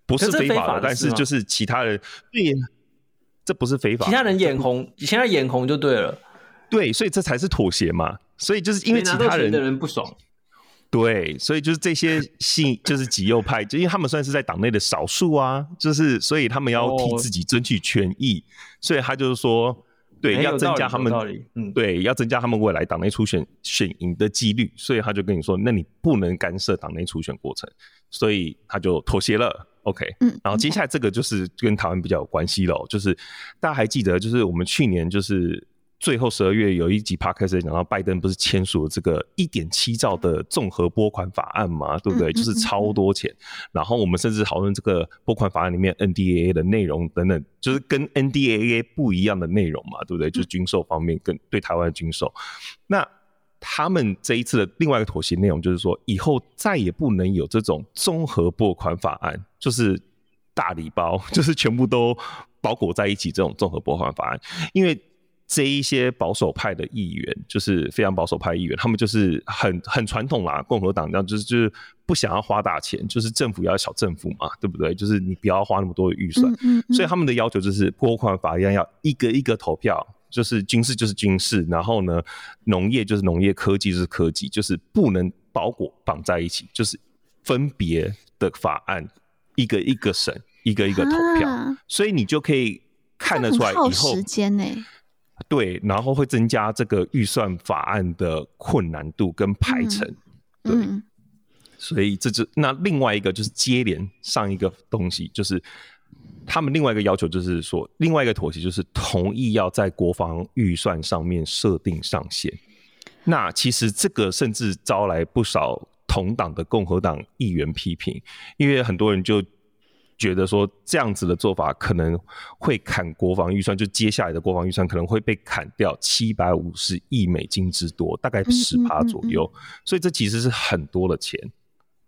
不是非法的，但是就是其他人对，这不是非法，其他人眼红，现在眼红就对了。对，所以这才是妥协嘛。所以就是因为其他人的人不爽，对，所以就是这些信就是极右派，就因为他们算是在党内的少数啊，就是所以他们要替自己争取权益，所以他就是说，对，要增加他们，嗯，对，要增加他们未来党内初选选赢的几率，所以他就跟你说，那你不能干涉党内初选过程，所以他就妥协了，OK，嗯，然后接下来这个就是跟台湾比较有关系了，就是大家还记得，就是我们去年就是。最后十二月有一集 podcast 讲到拜登不是签署了这个一点七兆的综合拨款法案嘛，对不对？就是超多钱。然后我们甚至讨论这个拨款法案里面 NDAA 的内容等等，就是跟 NDAA 不一样的内容嘛，对不对？就是军售方面跟对台湾的军售。那他们这一次的另外一个妥协内容就是说，以后再也不能有这种综合拨款法案，就是大礼包，就是全部都包裹在一起这种综合拨款法案，因为。这一些保守派的议员，就是非常保守派议员，他们就是很很传统啦，共和党这样，就是就是不想要花大钱，就是政府要小政府嘛，对不对？就是你不要花那么多的预算，嗯嗯嗯，所以他们的要求就是拨款法一样要一个一个投票，就是军事就是军事，然后呢，农业就是农业，科技就是科技，就是不能包裹绑在一起，就是分别的法案，一个一个审，一个一个投票，啊、所以你就可以看得出来以后时间呢。对，然后会增加这个预算法案的困难度跟排程，嗯、对，嗯、所以这就那另外一个就是接连上一个东西，就是他们另外一个要求就是说，另外一个妥协就是同意要在国防预算上面设定上限。那其实这个甚至招来不少同党的共和党议员批评，因为很多人就。觉得说这样子的做法可能会砍国防预算，就接下来的国防预算可能会被砍掉七百五十亿美金之多，大概十趴左右。嗯嗯嗯嗯，所以这其实是很多的钱。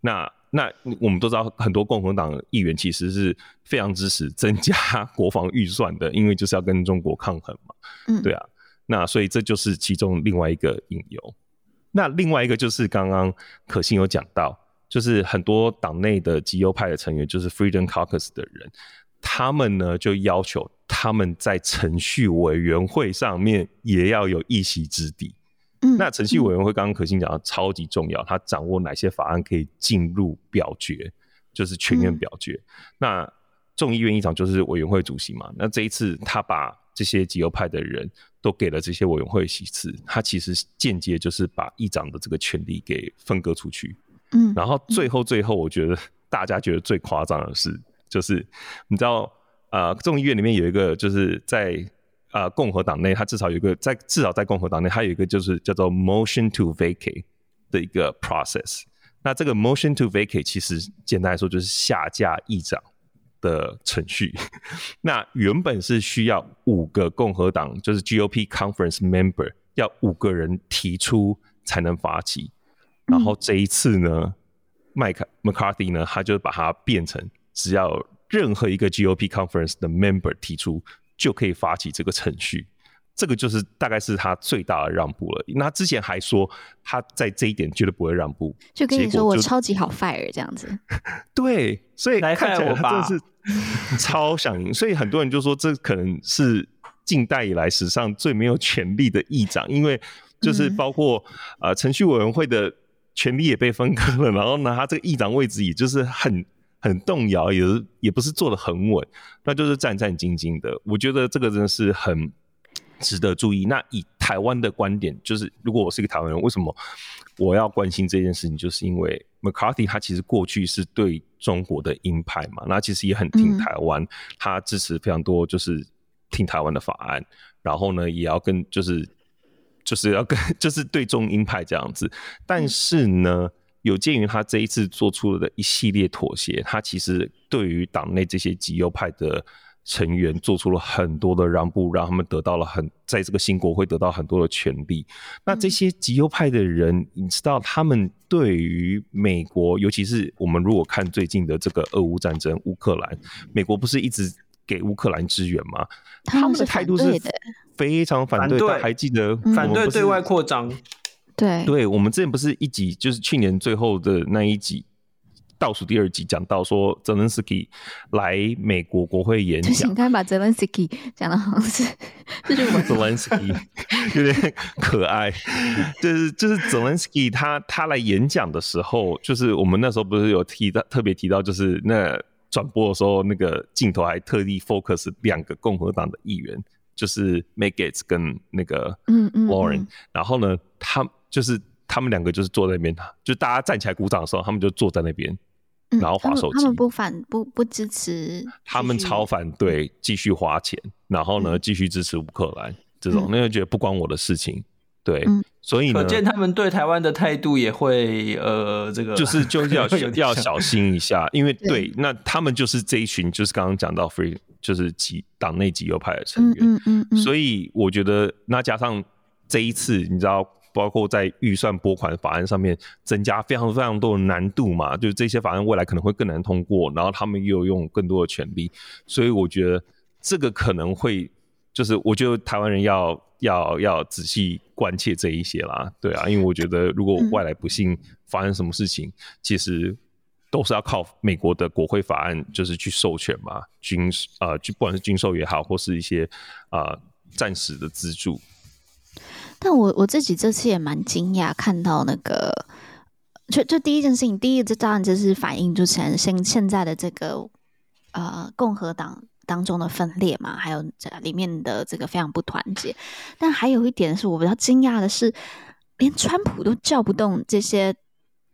那那我们都知道，很多共和党议员其实是非常支持增加国防预算的，因为就是要跟中国抗衡嘛。嗯，对啊。那所以这就是其中另外一个引由。那另外一个就是刚刚可心有讲到。就是很多党内的极右派的成员，就是 Freedom Caucus 的人，他们呢就要求他们在程序委员会上面也要有一席之地。嗯，那程序委员会刚刚可心讲的超级重要，他掌握哪些法案可以进入表决，就是全院表决。嗯，那众议院议长就是委员会主席嘛。那这一次他把这些极右派的人都给了这些委员会席次，他其实间接就是把议长的这个权利给分割出去。嗯，然后最后最后，我觉得 大家觉得最夸张的是，就是你知道，呃，众议院里面有一个，就是在呃共和党内，它至少有一个在至少在共和党内，它有一个就是叫做 motion to vacate 的一个 process。那这个 motion to vacate 其实简单来说就是下架议长的程序。那原本是需要五个共和党就是 GOP conference member 要五个人提出才能发起。然后这一次呢，麦卡 McCarthy 呢，他就把它变成只要任何一个 GOP conference 的 member 提出，就可以发起这个程序。这个就是大概是他最大的让步了。那之前还说他在这一点绝对不会让步，就跟你说我超级好 fire 这样子。对，所以看起来他真的是超想赢。所以很多人就说这可能是近代以来史上最没有权力的议长，因为就是包括、嗯、呃程序委员会的。权力也被分割了，然后呢，他这个议长位置也就是很很动摇，也是也不是坐得很稳，那就是战战兢兢的。我觉得这个真的是很值得注意。那以台湾的观点，就是如果我是一个台湾人，为什么我要关心这件事情？就是因为 McCarthy 他其实过去是对中国的鹰派嘛，那其实也很挺台湾，嗯、他支持非常多就是挺台湾的法案，然后呢，也要跟就是就是要跟 就是对中鹰派这样子，但是呢，有鉴于他这一次做出了的一系列妥协，他其实对于党内这些极右派的。成员做出了很多的让步，让他们得到了很在这个新国会得到很多的权利。那这些极右派的人，你知道他们对于美国，尤其是我们如果看最近的这个俄乌战争，乌克兰，美国不是一直给乌克兰支援吗？他们的态度是非常反对，还记得反对对外扩张？对，对，我们之前不是一集，就是去年最后的那一集。倒数第二集讲到说，泽连斯基来美国国会演讲，你看把泽连斯基讲的好像是，就 是泽连斯基有点可爱，就是就是泽连斯基他他来演讲的时候，就是我们那时候不是有提到特别提到，就是那转播的时候，那个镜头还特地 focus 两个共和党的议员，就是 Matt Gaetz 跟那个嗯嗯 Warren，然后呢，他就是他们两个就是坐在那边，就大家站起来鼓掌的时候，他们就坐在那边。然后划手机，他们不反不不支持，他们超反对继续花钱，然后呢继续支持乌克兰这种，那就觉得不关我的事情，对，所以呢，可见他们对台湾的态度也会呃这个，就是就要 要小心一下，因为对，那他们就是这一群，就是刚刚讲到 free，就是极党内极右派的成员，嗯嗯，所以我觉得那加上这一次，你知道。包括在预算拨款法案上面增加非常非常多的难度嘛，就是这些法案未来可能会更难通过，然后他们又有用更多的权力，所以我觉得这个可能会就是我觉得台湾人要要要仔细关切这一些啦，对啊，因为我觉得如果外来不幸发生什么事情，其实都是要靠美国的国会法案就是去授权嘛，军呃就不管是军售也好，或是一些啊暂时的资助。但我我自己这次也蛮惊讶，看到那个，就就第一件事情，第一个这当然就是反映就是现现在的这个呃共和党当中的分裂嘛，还有这里面的这个非常不团结。但还有一点是我比较惊讶的是，连川普都叫不动这些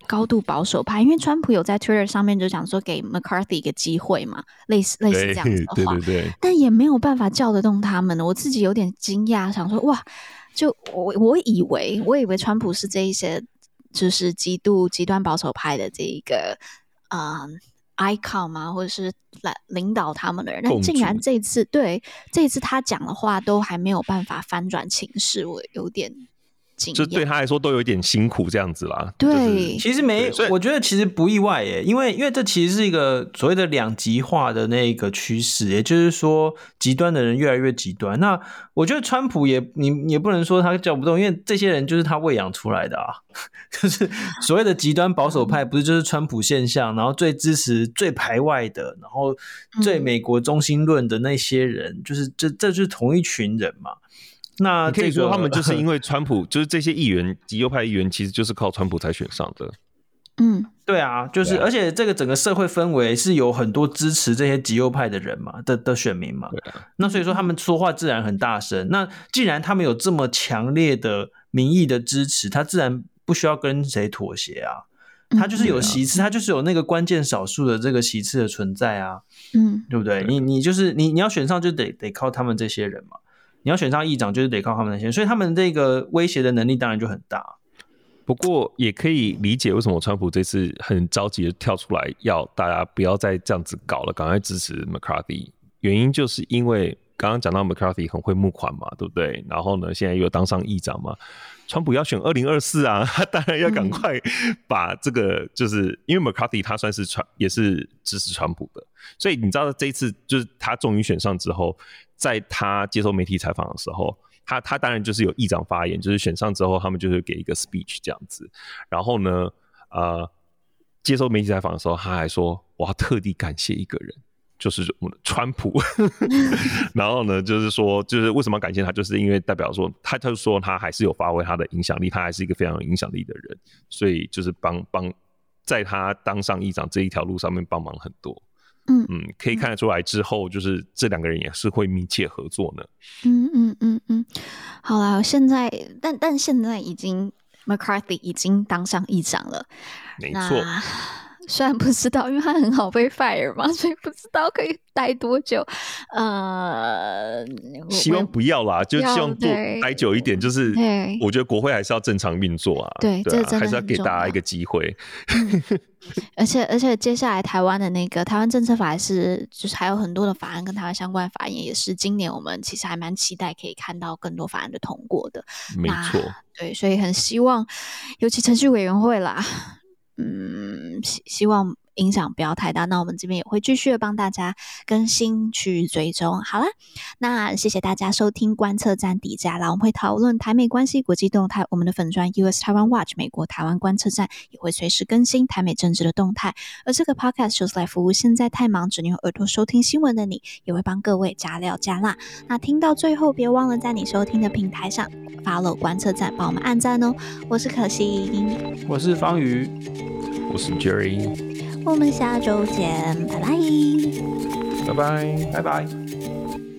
高度保守派，因为川普有在 Twitter 上面就讲说给 McCarthy 一个机会嘛，类似类似这样子的话，对对对，但也没有办法叫得动他们。我自己有点惊讶，想说哇。就我我以为我以为川普是这一些就是极度极端保守派的这一个啊、呃、icon 嘛，或者是来领导他们的人，但竟然这次对这次他讲的话都还没有办法翻转情势，我有点。就对他来说都有一点辛苦这样子啦。对，就是、其实没，我觉得其实不意外耶，因为因为这其实是一个所谓的两极化的那个趋势，也就是说极端的人越来越极端。那我觉得川普也，你也不能说他叫不动，因为这些人就是他喂养出来的啊。就是所谓的极端保守派，不是就是川普现象，然后最支持、最排外的，然后最美国中心论的那些人，就是这这就是同一群人嘛。那可以说他们就是 因为川普，就是这些议员极右派议员，其实就是靠川普才选上的。嗯，对啊，就是而且这个整个社会氛围是有很多支持这些极右派的人嘛的的选民嘛。那所以说他们说话自然很大声。那既然他们有这么强烈的民意的支持，他自然不需要跟谁妥协啊。他就是有席次，他就是有那个关键少数的这个席次的存在啊。嗯，对不对？你你就是你你要选上就得得靠他们这些人嘛。你要选上议长，就是得靠他们那些，所以他们这个威胁的能力当然就很大。不过也可以理解为什么川普这次很着急的跳出来，要大家不要再这样子搞了，赶快支持 McCarthy。原因就是因为刚刚讲到 McCarthy 很会募款嘛，对不对？然后呢，现在又当上议长嘛，川普要选二零二四啊，他当然要赶快把这个，就是因为 McCarthy 他算是川也是支持川普的，所以你知道这一次就是他终于选上之后。在他接受媒体采访的时候，他他当然就是有议长发言，就是选上之后，他们就是给一个 speech 这样子。然后呢，呃，接受媒体采访的时候，他还说：“我要特地感谢一个人，就是川普。”然后呢，就是说，就是为什么要感谢他，就是因为代表说，他他就说他还是有发挥他的影响力，他还是一个非常有影响力的人，所以就是帮帮在他当上议长这一条路上面帮忙很多。嗯嗯，可以看得出来，之后就是这两个人也是会密切合作呢。嗯嗯嗯嗯，好啦，现在但但现在已经 McCarthy 已经当上议长了。没错。虽然不知道，因为他很好被 fire 嘛，所以不知道可以待多久。呃，希望不要啦，就希望多待久一点。就是，我觉得国会还是要正常运作啊。对，对啊，这真的还是要给大家一个机会。嗯、而且，而且接下来台湾的那个台湾政策法是，就是还有很多的法案跟台湾相关法案，也是今年我们其实还蛮期待可以看到更多法案的通过的。没错，对，所以很希望，尤其程序委员会啦。嗯，希希望影响不要太大。那我们这边也会继续的帮大家更新去追踪。好啦，那谢谢大家收听观测站底价啦，我们会讨论台美关系、国际动态。我们的粉砖 US Taiwan Watch 美国台湾观测站也会随时更新台美政治的动态。而这个 Podcast 就是来服务现在太忙只能用耳朵收听新闻的你，也会帮各位加料加辣。那听到最后，别忘了在你收听的平台上 follow 观测站，帮我们按赞哦。我是可心，我是方瑜。我是 Jerry，我们下周见，拜拜，拜拜，拜拜。